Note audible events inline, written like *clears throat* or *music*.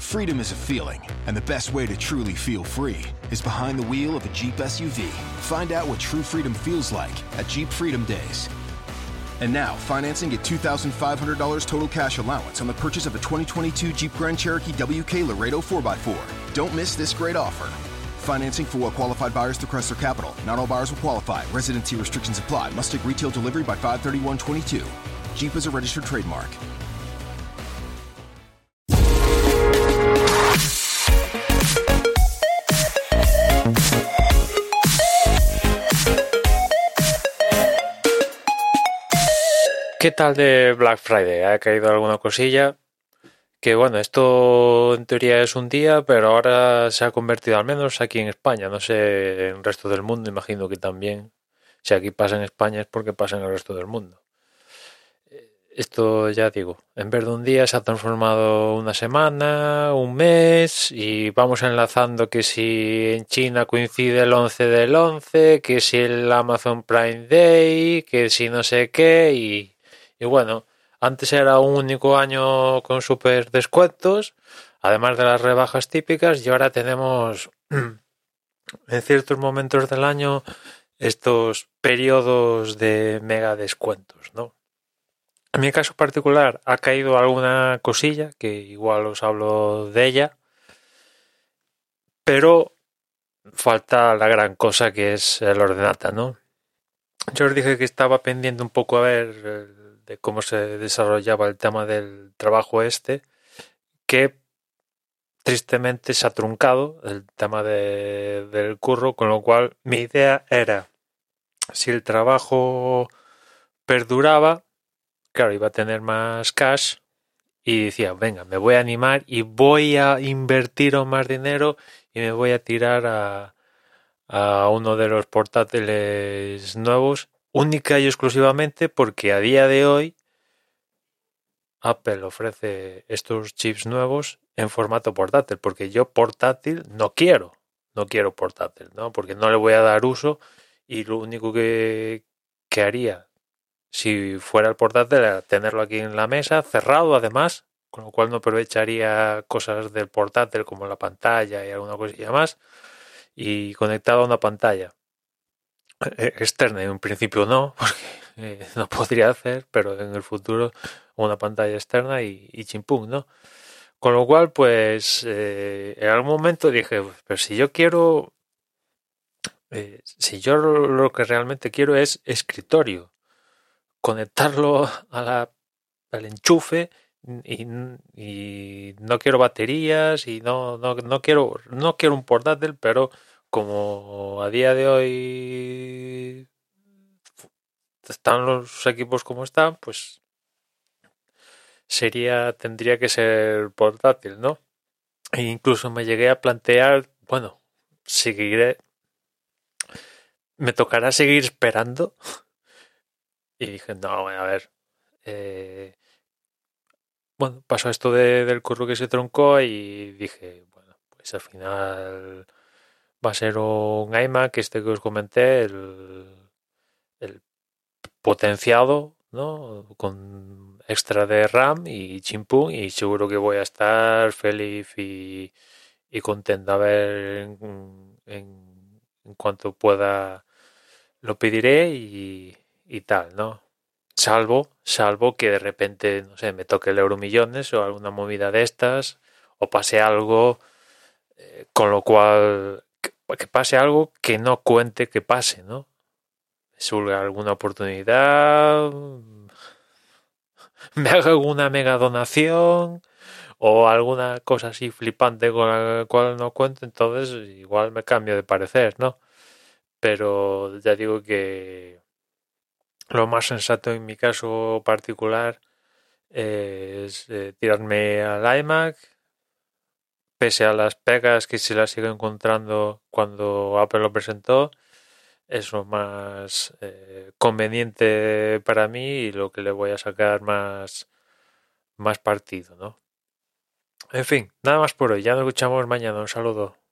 Freedom is a feeling, and the best way to truly feel free is behind the wheel of a Jeep SUV. Find out what true freedom feels like at Jeep Freedom Days. And now, financing at $2,500 total cash allowance on the purchase of a 2022 Jeep Grand Cherokee WK Laredo 4x4. Don't miss this great offer. Financing for well qualified buyers through Chrysler Capital. Not all buyers will qualify. Residency restrictions apply. Must take retail delivery by 531.22. Jeep is a registered trademark. ¿Qué tal de Black Friday? ¿Ha caído alguna cosilla? Que bueno, esto en teoría es un día, pero ahora se ha convertido, al menos aquí en España, no sé, en el resto del mundo, imagino que también. Si aquí pasa en España es porque pasa en el resto del mundo. Esto ya digo, en vez de un día se ha transformado una semana, un mes y vamos enlazando que si en China coincide el 11 del 11, que si el Amazon Prime Day, que si no sé qué y y bueno, antes era un único año con super descuentos, además de las rebajas típicas, y ahora tenemos *clears throat* en ciertos momentos del año estos periodos de mega descuentos, ¿no? En mi caso particular ha caído alguna cosilla, que igual os hablo de ella, pero falta la gran cosa que es el ordenata, ¿no? Yo os dije que estaba pendiente un poco a ver de cómo se desarrollaba el tema del trabajo este, que tristemente se ha truncado el tema de, del curro, con lo cual mi idea era, si el trabajo perduraba, claro, iba a tener más cash y decía, venga, me voy a animar y voy a invertir más dinero y me voy a tirar a, a uno de los portátiles nuevos única y exclusivamente porque a día de hoy Apple ofrece estos chips nuevos en formato portátil, porque yo portátil no quiero, no quiero portátil, ¿no? Porque no le voy a dar uso y lo único que, que haría si fuera el portátil era tenerlo aquí en la mesa, cerrado además, con lo cual no aprovecharía cosas del portátil como la pantalla y alguna cosilla más, y conectado a una pantalla. Eh, externa en un principio no, *laughs* porque eh, no podría hacer, pero en el futuro una pantalla externa y, y chimpum, ¿no? Con lo cual, pues eh, en algún momento dije, pero si yo quiero, si yo lo que realmente quiero es escritorio, conectarlo a la, al enchufe y, y, no quiero baterías y no, no, no quiero no quiero un portátil, pero como a día de hoy están los equipos como están, pues sería, tendría que ser portátil, ¿no? E incluso me llegué a plantear, bueno, seguiré, me tocará seguir esperando. Y dije, no, a ver, eh, bueno, pasó esto de, del curro que se troncó y dije, bueno, pues al final va a ser un iMac, este que os comenté, el, potenciado, ¿no? Con extra de RAM y chimpú y seguro que voy a estar feliz y, y contento a ver en, cuanto pueda lo pediré y, y tal, ¿no? Salvo, salvo que de repente, no sé, me toque el euro millones o alguna movida de estas o pase algo eh, con lo cual que pase algo que no cuente que pase, ¿no? Surge alguna oportunidad, *laughs* me haga alguna mega donación o alguna cosa así flipante con la cual no cuento, entonces igual me cambio de parecer, ¿no? Pero ya digo que lo más sensato en mi caso particular es eh, tirarme al iMac, pese a las pegas que se las sigo encontrando cuando Apple lo presentó, es lo más eh, conveniente para mí y lo que le voy a sacar más, más partido, ¿no? En fin, nada más por hoy. Ya nos escuchamos mañana. Un saludo.